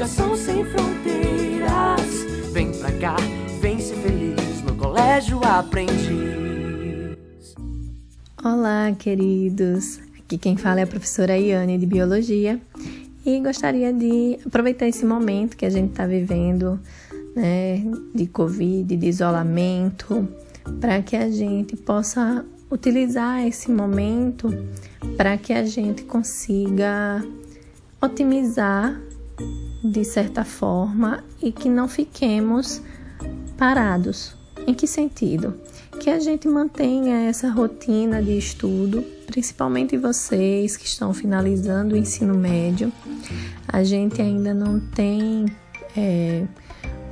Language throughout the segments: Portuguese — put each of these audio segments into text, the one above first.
Educação sem fronteiras. Vem pra cá, vem ser feliz no Colégio Aprendiz. Olá, queridos. Aqui quem fala é a professora Iane de Biologia e gostaria de aproveitar esse momento que a gente está vivendo, né, de Covid, de isolamento, para que a gente possa utilizar esse momento para que a gente consiga otimizar de certa forma e que não fiquemos parados. Em que sentido? Que a gente mantenha essa rotina de estudo, principalmente vocês que estão finalizando o ensino médio. A gente ainda não tem é,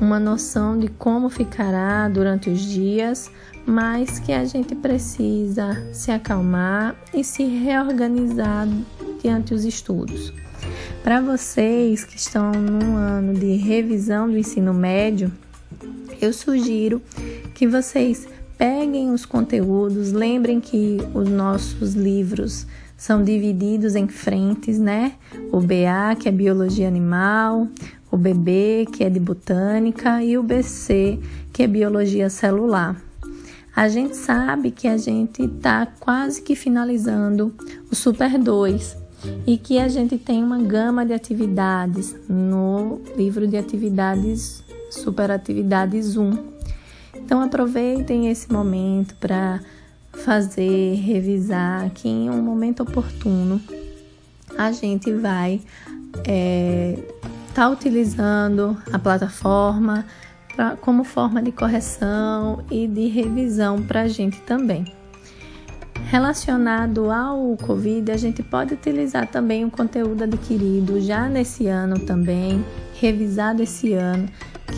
uma noção de como ficará durante os dias, mas que a gente precisa se acalmar e se reorganizar diante dos estudos. Para vocês que estão no ano de revisão do ensino médio, eu sugiro que vocês peguem os conteúdos, lembrem que os nossos livros são divididos em frentes, né? O BA, que é biologia animal, o BB, que é de botânica, e o BC, que é biologia celular. A gente sabe que a gente está quase que finalizando o Super 2 e que a gente tem uma gama de atividades no livro de atividades Super Atividades 1. Então aproveitem esse momento para fazer, revisar, que em um momento oportuno a gente vai estar é, tá utilizando a plataforma pra, como forma de correção e de revisão para a gente também. Relacionado ao Covid, a gente pode utilizar também o conteúdo adquirido já nesse ano também, revisado esse ano,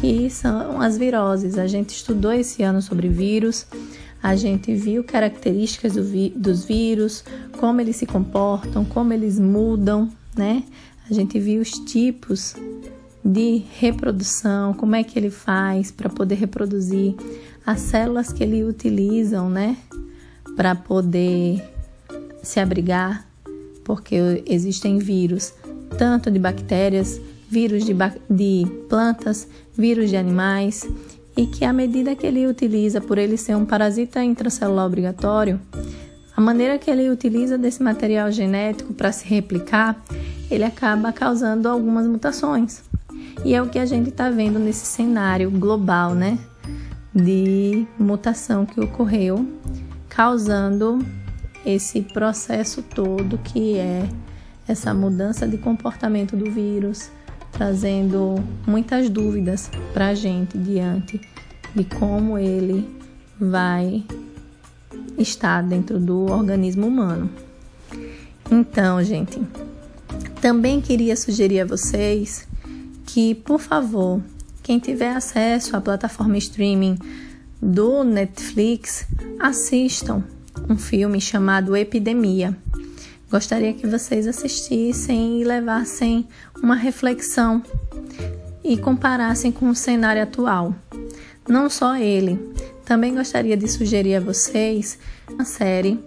que são as viroses. A gente estudou esse ano sobre vírus, a gente viu características do dos vírus, como eles se comportam, como eles mudam, né? A gente viu os tipos de reprodução, como é que ele faz para poder reproduzir as células que ele utilizam, né, para poder se abrigar, porque existem vírus, tanto de bactérias, vírus de, de plantas, vírus de animais, e que à medida que ele utiliza, por ele ser um parasita intracelular obrigatório, a maneira que ele utiliza desse material genético para se replicar, ele acaba causando algumas mutações. E é o que a gente está vendo nesse cenário global, né? De mutação que ocorreu, causando esse processo todo que é essa mudança de comportamento do vírus, trazendo muitas dúvidas para a gente diante de como ele vai estar dentro do organismo humano. Então, gente, também queria sugerir a vocês que, por favor, quem tiver acesso à plataforma streaming do Netflix, assistam um filme chamado Epidemia. Gostaria que vocês assistissem e levassem uma reflexão e comparassem com o cenário atual. Não só ele, também gostaria de sugerir a vocês uma série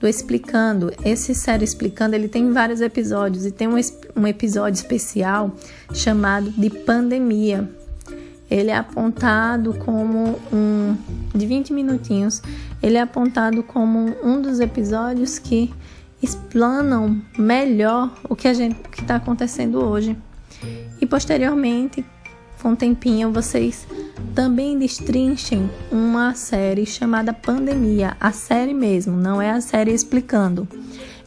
do Explicando. Esse série Explicando, ele tem vários episódios e tem um, um episódio especial chamado de Pandemia. Ele é apontado como um de 20 minutinhos. Ele é apontado como um dos episódios que explanam melhor o que a gente que está acontecendo hoje. E posteriormente, com um tempinho, vocês também destrinchem uma série chamada Pandemia, a série mesmo, não é a série explicando.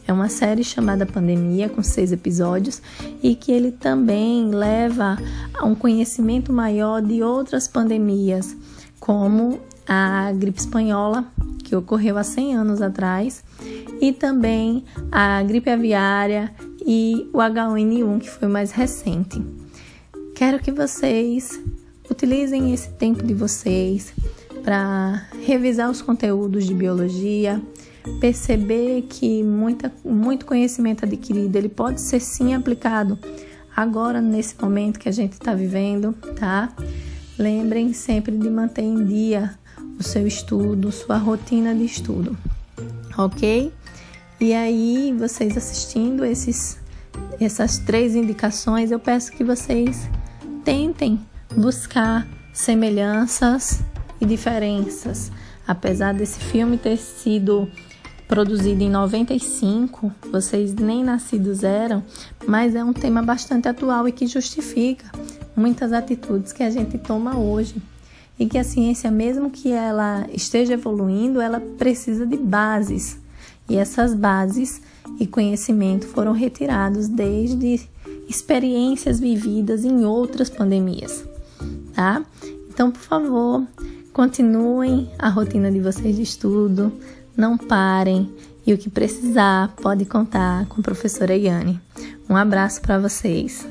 É uma série chamada Pandemia, com seis episódios, e que ele também leva a um conhecimento maior de outras pandemias, como a gripe espanhola, que ocorreu há 100 anos atrás, e também a gripe aviária e o H1N1, que foi mais recente. Quero que vocês Utilizem esse tempo de vocês para revisar os conteúdos de biologia, perceber que muita, muito conhecimento adquirido ele pode ser sim aplicado agora nesse momento que a gente está vivendo, tá? Lembrem sempre de manter em dia o seu estudo, sua rotina de estudo, ok? E aí, vocês assistindo esses, essas três indicações, eu peço que vocês tentem buscar semelhanças e diferenças. Apesar desse filme ter sido produzido em 95, vocês nem nascidos eram, mas é um tema bastante atual e que justifica muitas atitudes que a gente toma hoje. E que a ciência, mesmo que ela esteja evoluindo, ela precisa de bases. E essas bases e conhecimento foram retirados desde experiências vividas em outras pandemias, tá? Então, por favor, continuem a rotina de vocês de estudo, não parem e o que precisar pode contar com a professora Yane. Um abraço para vocês.